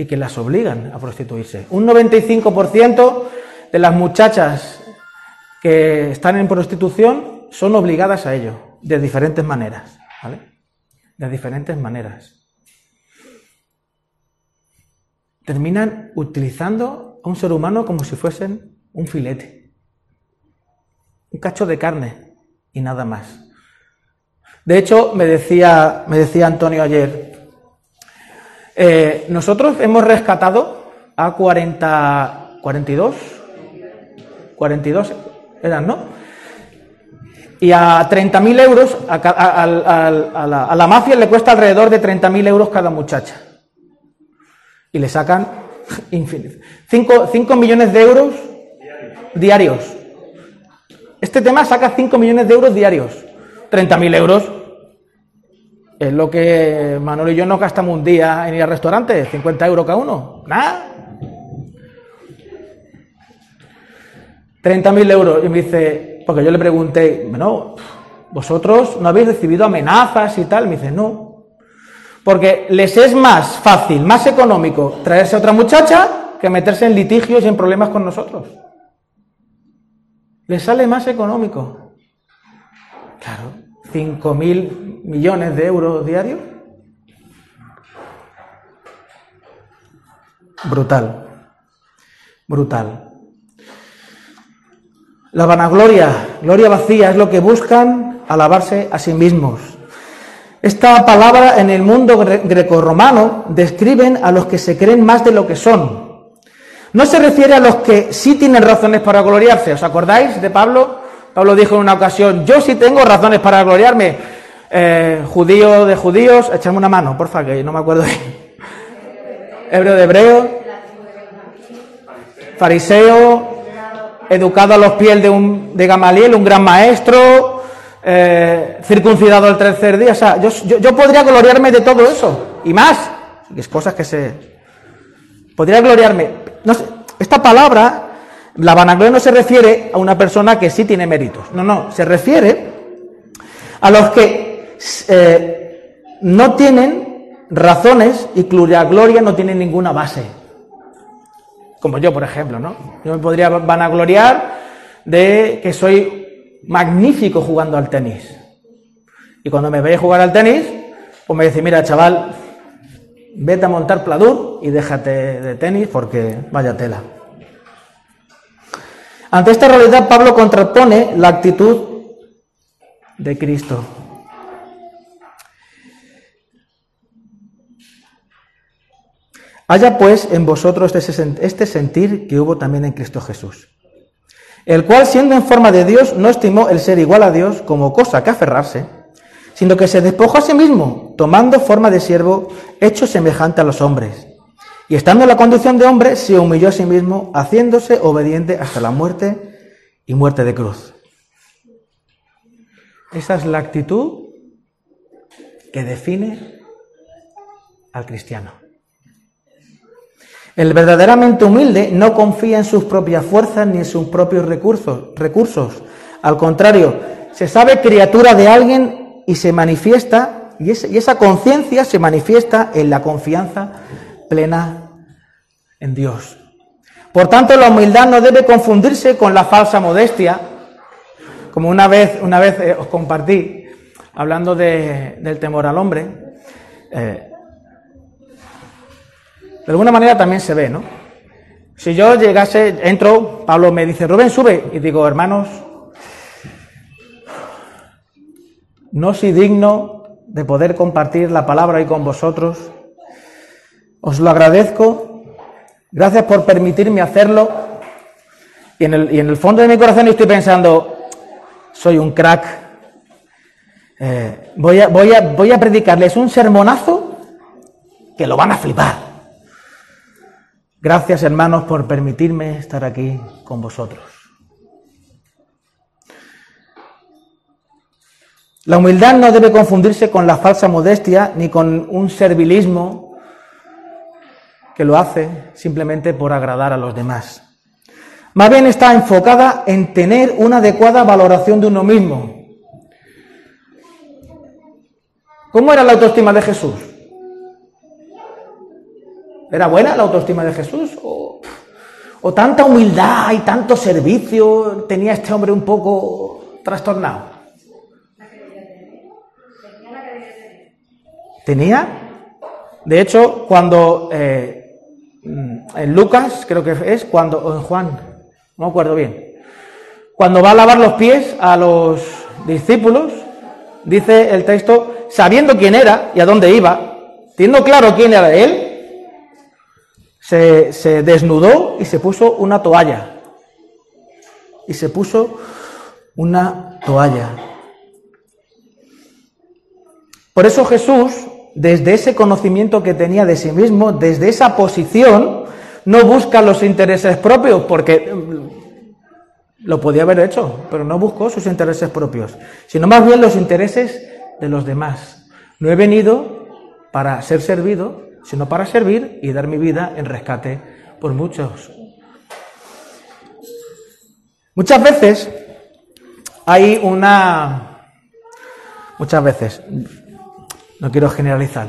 S4: y que las obligan a prostituirse. Un 95% de las muchachas que están en prostitución son obligadas a ello, de diferentes maneras. ¿vale? De diferentes maneras. Terminan utilizando a un ser humano como si fuesen un filete, un cacho de carne y nada más. De hecho, me decía, me decía Antonio ayer, eh, nosotros hemos rescatado a 40, 42, 42 eran, ¿no? Y a 30.000 euros, a, a- a la, a la mafia le cuesta alrededor de 30.000 euros cada muchacha. Y le sacan 5 millones de euros diarios. Este tema saca 5 millones de euros diarios. 30.000 euros es lo que Manuel y yo nos gastamos un día en ir al restaurante, 50 euros cada uno. Nada. 30.000 euros. Y me dice, porque yo le pregunté, bueno, vosotros no habéis recibido amenazas y tal. Me dice, no. Porque les es más fácil, más económico traerse a otra muchacha que meterse en litigios y en problemas con nosotros. Les sale más económico. Claro, 5.000 millones de euros diarios. Brutal. Brutal. La vanagloria, gloria vacía, es lo que buscan alabarse a sí mismos. Esta palabra en el mundo gre- grecorromano describen a los que se creen más de lo que son. No se refiere a los que sí tienen razones para gloriarse. ¿Os acordáis de Pablo? Pablo dijo en una ocasión, yo sí tengo razones para gloriarme. Eh, judío de judíos, echadme una mano, porfa, que no me acuerdo. Hebreo de hebreo, fariseo, educado a los pies de, un, de Gamaliel, un gran maestro, eh, circuncidado el tercer día. O sea, yo, yo, podría gloriarme de todo eso y más. Es cosas que se. Podría gloriarme. No sé, esta palabra, la vanagloria no se refiere a una persona que sí tiene méritos. No, no, se refiere a los que eh, no tienen razones y cuya gloria no tiene ninguna base. Como yo, por ejemplo, ¿no? Yo me podría vanagloriar de que soy magnífico jugando al tenis. Y cuando me veis jugar al tenis, pues me dice, mira, chaval, vete a montar pladur y déjate de tenis porque vaya tela. Ante esta realidad, Pablo contrapone la actitud de Cristo. Haya pues en vosotros este, sentir que hubo también en Cristo Jesús, el cual siendo en forma de Dios no estimó el ser igual a Dios como cosa que aferrarse, sino que se despojó a sí mismo, tomando forma de siervo, hecho semejante a los hombres. Y estando en la condición de hombre, se humilló a sí mismo, haciéndose obediente hasta la muerte y muerte de cruz. Esa es la actitud que define al cristiano. El verdaderamente humilde no confía en sus propias fuerzas ni en sus propios recursos. recursos. Al contrario, se sabe criatura de alguien y se manifiesta, y, esa conciencia se manifiesta en la confianza plena en Dios. Por tanto, la humildad no debe confundirse con la falsa modestia, como una vez, una vez eh, os compartí, hablando de, del temor al hombre. Eh, de alguna manera también se ve, ¿no? Si yo llegase, entro, Pablo me dice, Rubén, sube, y digo, hermanos, no soy digno de poder compartir la palabra hoy con vosotros. Os lo agradezco. Gracias por permitirme hacerlo. Y en el, fondo de mi corazón estoy pensando, soy un crack. Eh, voy, a, voy, a, voy a predicarles un sermonazo que lo van a flipar. Gracias hermanos por permitirme estar aquí con vosotros. La humildad no debe confundirse con la falsa modestia ni con un servilismo que lo hace simplemente por agradar a los demás. Más bien está enfocada en tener una adecuada valoración de uno mismo. ¿Cómo era la autoestima de Jesús? ¿Era buena la autoestima de Jesús? ¿O, o tanta humildad y tanto servicio tenía este hombre un poco trastornado? ¿Tenía? De hecho, cuando eh, en Lucas, creo que es, cuando, o en Juan, no me acuerdo bien, cuando va a lavar los pies a los discípulos, dice el texto, sabiendo quién era y a dónde iba, teniendo claro quién era él, se, se desnudó y se puso una toalla. Y se puso una toalla. Por eso Jesús, desde ese conocimiento que tenía de sí mismo, desde esa posición, no busca los intereses propios, porque mm, lo podía haber hecho, pero no buscó sus intereses propios, sino más bien los intereses de los demás. No he venido para ser servido, sino para servir y dar mi vida en rescate por muchos. Muchas veces hay una... Muchas veces, no quiero generalizar,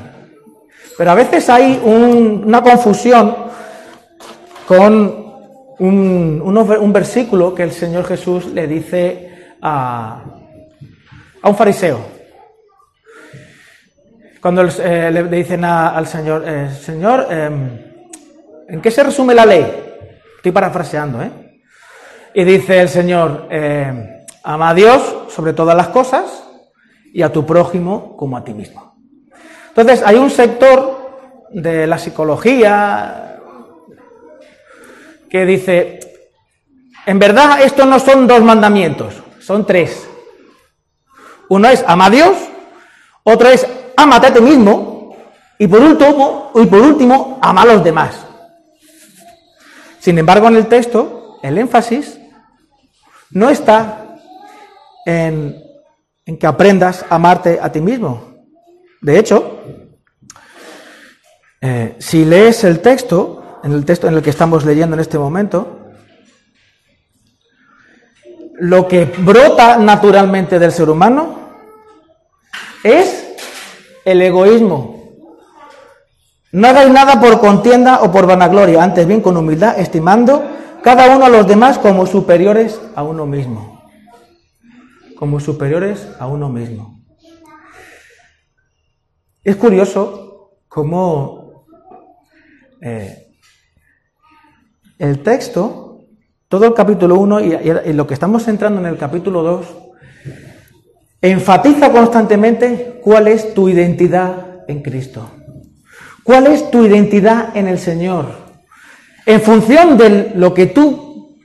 S4: pero a veces hay un- una confusión con un, versículo que el Señor Jesús le dice a, a un fariseo. Cuando eh, le, dicen a- al Señor, eh, Señor, eh, ¿en qué se resume la ley? Estoy parafraseando, ¿eh? Y dice el Señor, eh, ama a Dios sobre todas las cosas y a tu prójimo como a ti mismo. Entonces, hay un sector de la psicología que dice, en verdad estos no son dos mandamientos, son tres. Uno es ama a Dios, otro es ámate a ti mismo y por último, ama a los demás. Sin embargo, en el texto, el énfasis no está en que aprendas a amarte a ti mismo. De hecho, eh, si lees el texto, en el texto en el que estamos leyendo en este momento, lo que brota naturalmente del ser humano es el egoísmo. No hagáis nada por contienda o por vanagloria, antes bien con humildad, estimando cada uno a los demás como superiores a uno mismo. Como superiores a uno mismo. Es curioso cómo eh, el texto todo el capítulo 1 y, y lo que estamos entrando en el capítulo 2, enfatiza constantemente cuál es tu identidad en Cristo. ¿Cuál es tu identidad en el Señor? En función de lo que tú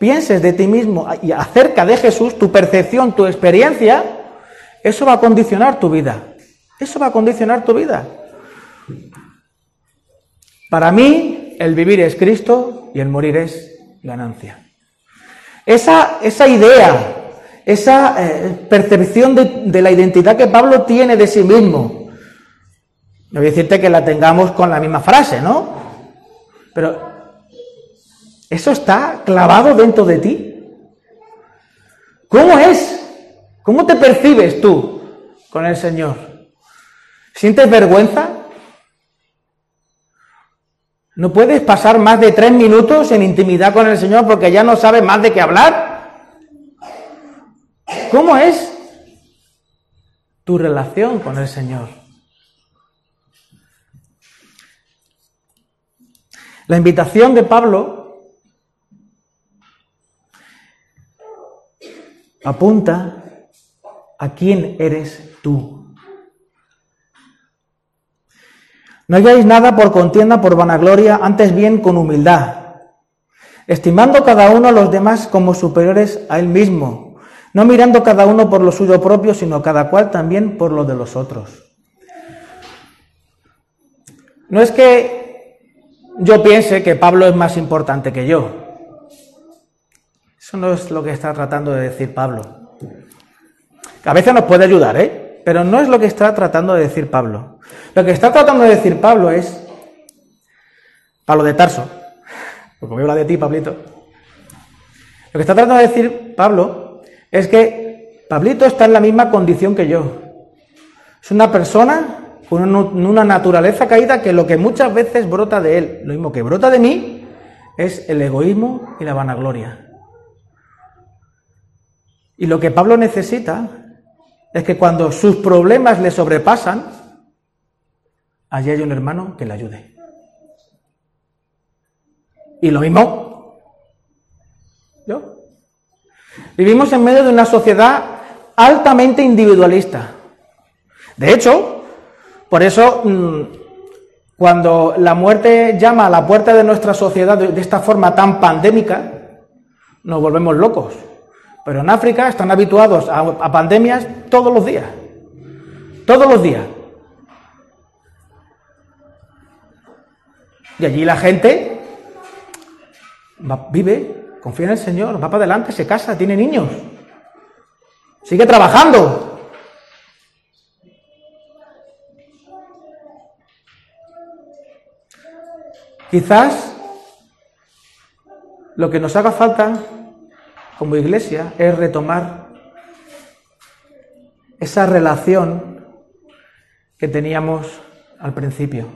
S4: pienses de ti mismo y acerca de Jesús, tu percepción, tu experiencia, eso va a condicionar tu vida. Eso va a condicionar tu vida. Para mí, el vivir es Cristo y el morir es ganancia. Esa, esa idea, esa eh, percepción de, de la identidad que Pablo tiene de sí mismo, no voy a decirte que la tengamos con la misma frase, ¿no? Pero eso está clavado dentro de ti. ¿Cómo es? ¿Cómo te percibes tú con el Señor? ¿Sientes vergüenza? ¿No puedes pasar más de tres minutos en intimidad con el Señor porque ya no sabes más de qué hablar? ¿Cómo es tu relación con el Señor? La invitación de Pablo apunta a quién eres tú. No hagáis nada por contienda, por vanagloria, antes bien con humildad, estimando cada uno a los demás como superiores a él mismo, no mirando cada uno por lo suyo propio, sino cada cual también por lo de los otros. No es que yo piense que Pablo es más importante que yo. Eso no es lo que está tratando de decir Pablo. A veces nos puede ayudar, ¿eh? Pero no es lo que está tratando de decir Pablo. Lo que está tratando de decir Pablo es, Pablo de Tarso, porque voy a hablar de ti, Pablito. Lo que está tratando de decir Pablo es que Pablito está en la misma condición que yo. Es una persona con una naturaleza caída que lo que muchas veces brota de él, lo mismo que brota de mí, es el egoísmo y la vanagloria. Y lo que Pablo necesita es que cuando sus problemas le sobrepasan, allí hay un hermano que le ayude. Y lo mismo, yo. Vivimos en medio de una sociedad altamente individualista. De hecho, por eso, mm, cuando la muerte llama a la puerta de nuestra sociedad de esta forma tan pandémica, nos volvemos locos. Pero en África están habituados a, pandemias todos los días. Todos los días. Y allí la gente vive, confía en el Señor, va para adelante, se casa, tiene niños. Sigue trabajando. Quizás lo que nos haga falta como iglesia es retomar esa relación que teníamos al principio.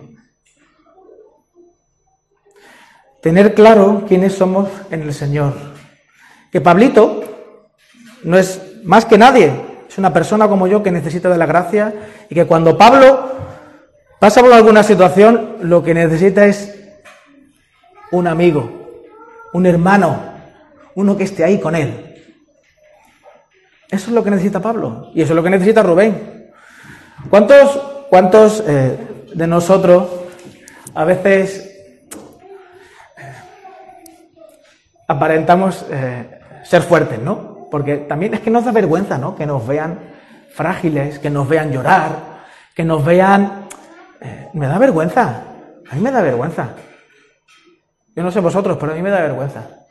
S4: Tener claro quiénes somos en el Señor. Que Pablito no es más que nadie, es una persona como yo que necesita de la gracia y que cuando Pablo pasa por alguna situación, lo que necesita es un amigo, un hermano, uno que esté ahí con él. Eso es lo que necesita Pablo y eso es lo que necesita Rubén. ¿Cuántos, cuántos eh, de nosotros a veces eh, aparentamos eh, ser fuertes, ¿no? Porque también es que nos da vergüenza, ¿no? Que nos vean frágiles, que nos vean llorar, que nos vean... me da vergüenza, a mí me da vergüenza. Yo no sé vosotros, pero a mí me da vergüenza.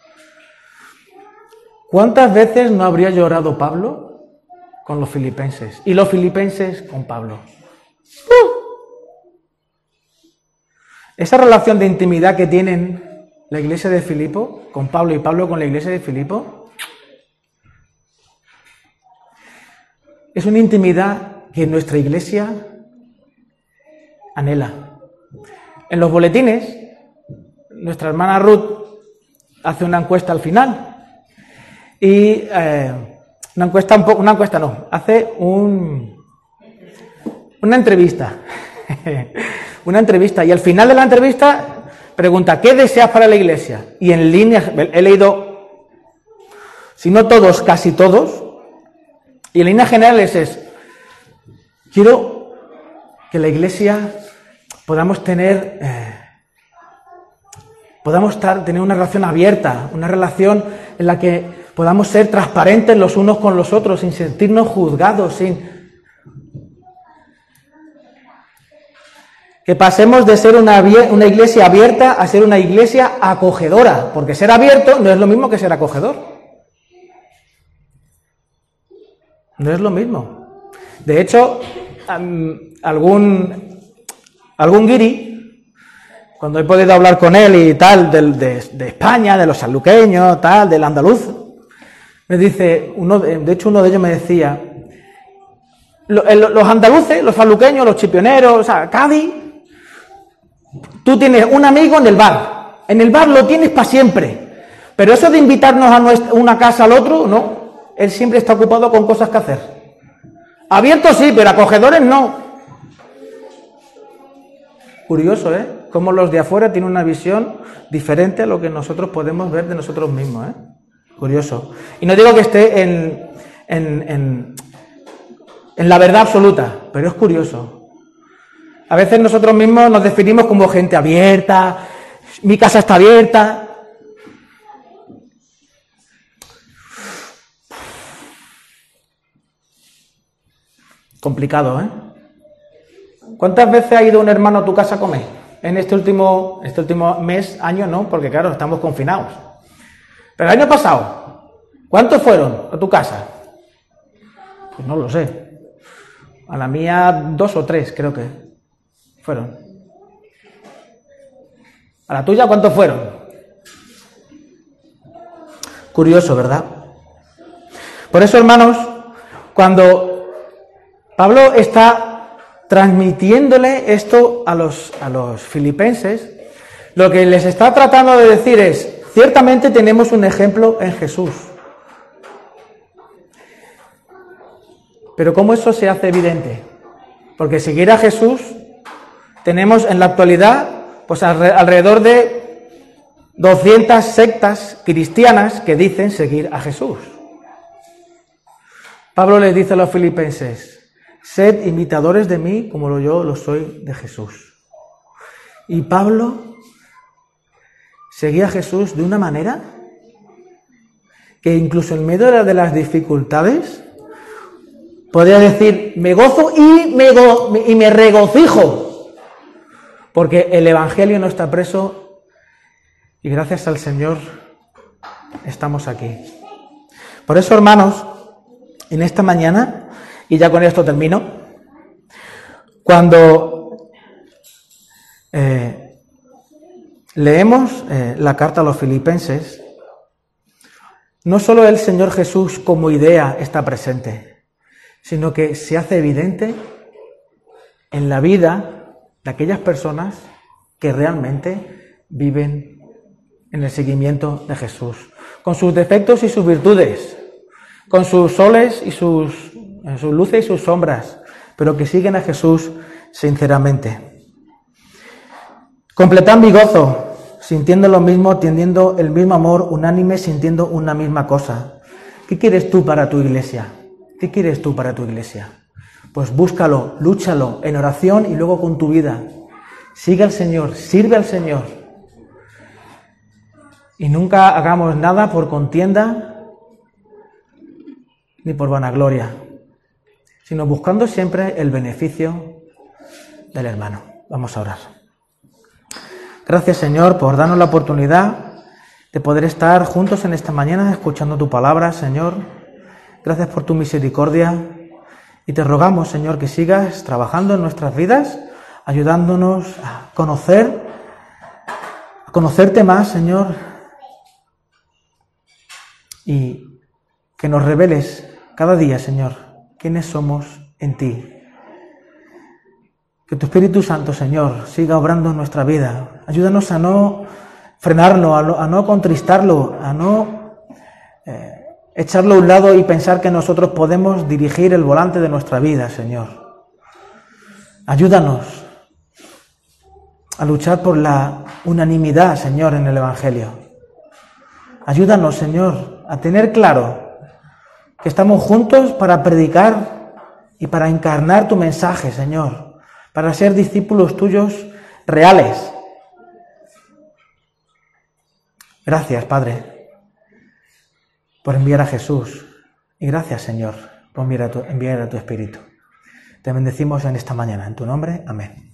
S4: ¿Cuántas veces no habría llorado Pablo con los filipenses? Y los filipenses con Pablo. ¡Uh! Esa relación de intimidad que tienen la iglesia de Filipo con Pablo y Pablo con la iglesia de Filipo es una intimidad que nuestra iglesia anhela. En los boletines, nuestra hermana Ruth hace una encuesta al final y eh, una encuesta un poco, una encuesta no, hace un, una entrevista, una entrevista. Y al final de la entrevista pregunta, ¿qué deseas para la iglesia? Y en línea, he leído, si no todos, casi todos, y en líneas generales es, quiero que la iglesia podamos tener, eh, podamos tener una relación abierta, una relación en la que podamos ser transparentes los unos con los otros, sin sentirnos juzgados, sin... Que pasemos de ser una, iglesia abierta a ser una iglesia acogedora, porque ser abierto no es lo mismo que ser acogedor. No es lo mismo. De hecho, algún, algún guiri, cuando he podido hablar con él y tal, del- de, de España, de los sanluqueños, tal, del andaluz, me dice, uno de, hecho uno de ellos me decía, los andaluces, los sanluqueños, los chipioneros, o sea, Cádiz, tú tienes un amigo en el bar, en el bar lo tienes para siempre, pero eso de invitarnos a nuestra- una casa al otro, no, él siempre está ocupado con cosas que hacer. Abiertos sí, pero acogedores no. Curioso, ¿eh? Cómo los de afuera tienen una visión diferente a lo que nosotros podemos ver de nosotros mismos, ¿eh? Curioso. Y no digo que esté en, en, en, en la verdad absoluta, pero es curioso. A veces nosotros mismos nos definimos como gente abierta, mi casa está abierta. Complicado, ¿eh? ¿Cuántas veces ha ido un hermano a tu casa a comer? En este último, este último mes, año no, porque claro, estamos confinados. Pero el año pasado, ¿cuántos fueron a tu casa? Pues no lo sé. A la mía dos o tres, creo que fueron. ¿A la tuya cuántos fueron? Curioso, ¿verdad? Por eso, hermanos, cuando Pablo está transmitiéndole esto a los, a los filipenses, lo que les está tratando de decir es, ciertamente tenemos un ejemplo en Jesús. Pero ¿cómo eso se hace evidente? Porque seguir a Jesús tenemos en la actualidad pues alre- alrededor de 200 sectas cristianas que dicen seguir a Jesús. Pablo les dice a los filipenses, sed imitadores de mí como yo lo soy de Jesús. Y Pablo seguía a Jesús de una manera que incluso en medio de las dificultades podría decir, me gozo y me, go- y me regocijo, porque el Evangelio no está preso y gracias al Señor estamos aquí. Por eso, hermanos, en esta mañana, y ya con esto termino, cuando eh, leemos eh, la carta a los filipenses, no solo el Señor Jesús como idea está presente, sino que se hace evidente en la vida de aquellas personas que realmente viven en el seguimiento de Jesús, con sus defectos y sus virtudes, con sus soles y sus, sus luces y sus sombras, pero que siguen a Jesús sinceramente. Completad mi gozo, sintiendo lo mismo, teniendo el mismo amor, unánime, sintiendo una misma cosa. ¿Qué quieres tú para tu iglesia? ¿Qué quieres tú para tu iglesia? Pues búscalo, lúchalo en oración y luego con tu vida. Sigue al Señor, sirve al Señor. Y nunca hagamos nada por contienda ni por vanagloria, sino buscando siempre el beneficio del hermano. Vamos a orar. Gracias Señor por darnos la oportunidad de poder estar juntos en esta mañana escuchando tu palabra, Señor. Gracias por tu misericordia y te rogamos, Señor, que sigas trabajando en nuestras vidas, ayudándonos a conocer, a conocerte más, Señor, y que nos reveles cada día, Señor, quiénes somos en ti. Que tu Espíritu Santo, Señor, siga obrando en nuestra vida. Ayúdanos a no frenarlo, a no, contristarlo, a no eh, echarlo a un lado y pensar que nosotros podemos dirigir el volante de nuestra vida, Señor. Ayúdanos
S3: a luchar por la unanimidad, Señor, en el Evangelio. Ayúdanos, Señor, a tener claro que estamos juntos para predicar y para encarnar tu mensaje, Señor, para ser discípulos tuyos reales. Gracias, Padre, por enviar a Jesús. Y gracias, Señor, por enviar a tu, Espíritu. Te bendecimos en esta mañana. En tu nombre, amén.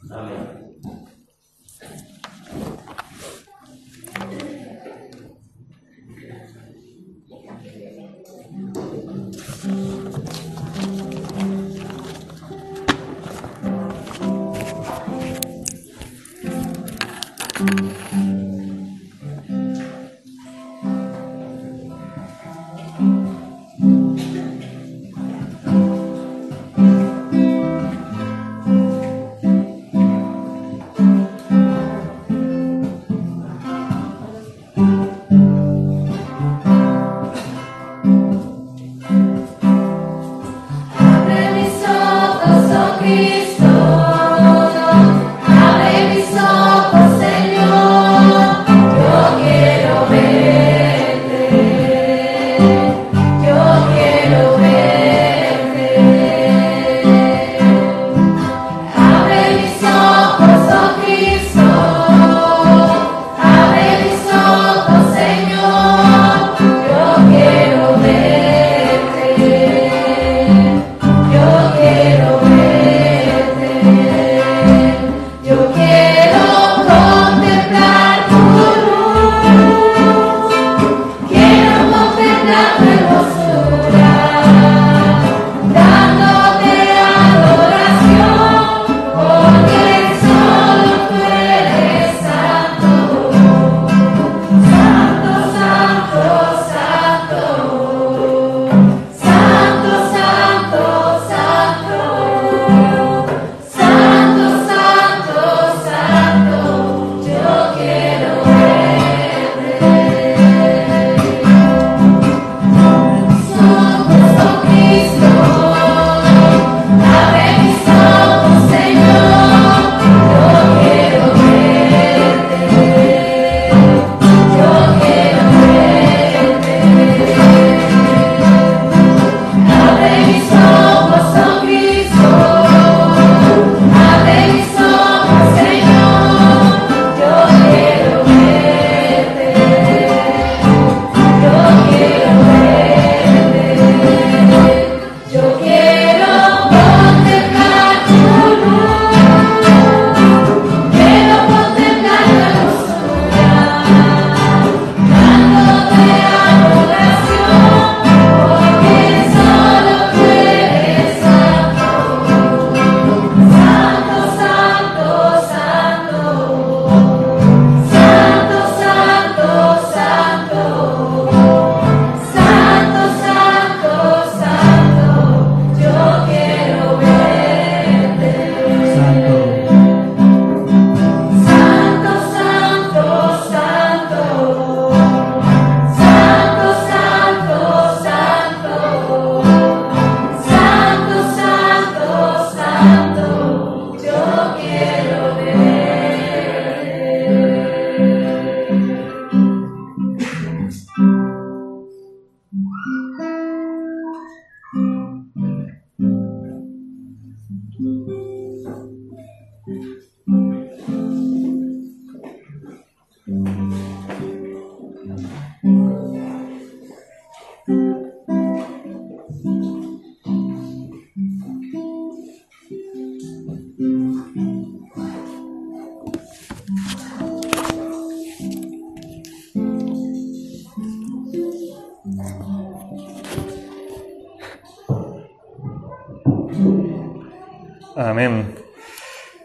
S1: Amén.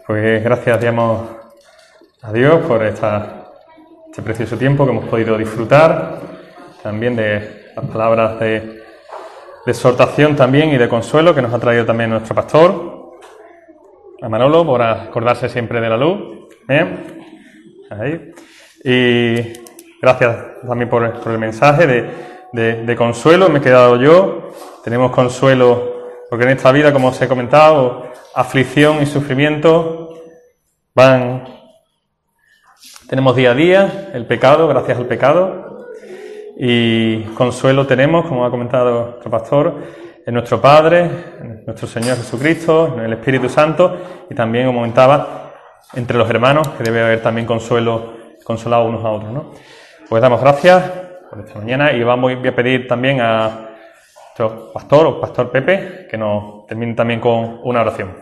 S1: Pues gracias damos a Dios por este precioso tiempo que hemos podido disfrutar, también de las palabras de, exhortación también y de consuelo que nos ha traído también nuestro pastor, a Manolo, por acordarse siempre de la luz. Ahí. Y gracias también por, el mensaje de- de consuelo, me he quedado yo. Tenemos consuelo porque en esta vida, como os he comentado, aflicción y sufrimiento van Tenemos día a día el pecado, gracias al pecado. Y consuelo tenemos, como ha comentado nuestro pastor, en nuestro Padre, en nuestro Señor Jesucristo, en el Espíritu Santo y también, como comentaba, entre los hermanos, que debe haber también consuelo, consolado unos a otros. ¿no? Pues damos gracias por esta mañana y vamos, voy a pedir también a nuestro pastor o pastor Pepe que nos termine también con una oración.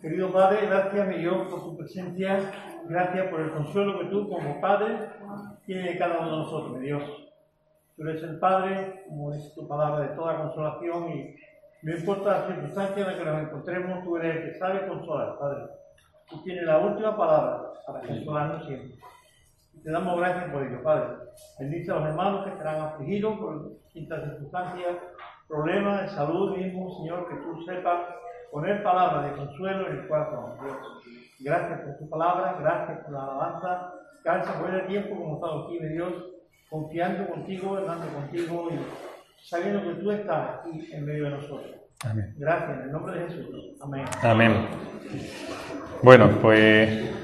S5: Querido Padre, gracias mi Dios por tu presencia, gracias por el consuelo que tú como Padre tienes de cada uno de nosotros, mi Dios. Tú eres el Padre, como es tu palabra, de toda consolación y no importa las circunstancias en las que nos encontremos, tú eres el que sabe consolar, Padre. Tú tienes la última palabra para consolarnos siempre. Te damos gracias por ello, Padre. Bendice a los hermanos que estarán afligidos por distintas circunstancias, problemas de salud mismo, Señor, que tú sepas poner palabras de consuelo en el corazón, Dios. Gracias por tu palabra, gracias por la alabanza. Gracias por el tiempo como estado aquí, mi Dios, confiando contigo, andando contigo y sabiendo que tú estás aquí en medio de nosotros.
S1: Amén.
S5: Gracias, en el nombre de Jesús. Amén.
S1: Amén. Bueno, pues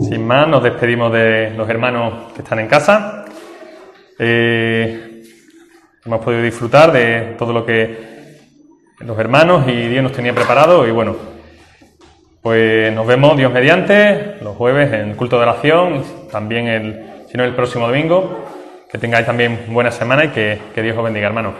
S1: sin más nos despedimos de los hermanos que están en casa. Eh, hemos podido disfrutar de todo lo que los hermanos y Dios nos tenía preparado y bueno, pues nos vemos Dios mediante los jueves en culto de oración, también el, si no el próximo domingo. Que tengáis también buena semana y que, que Dios os bendiga, hermanos.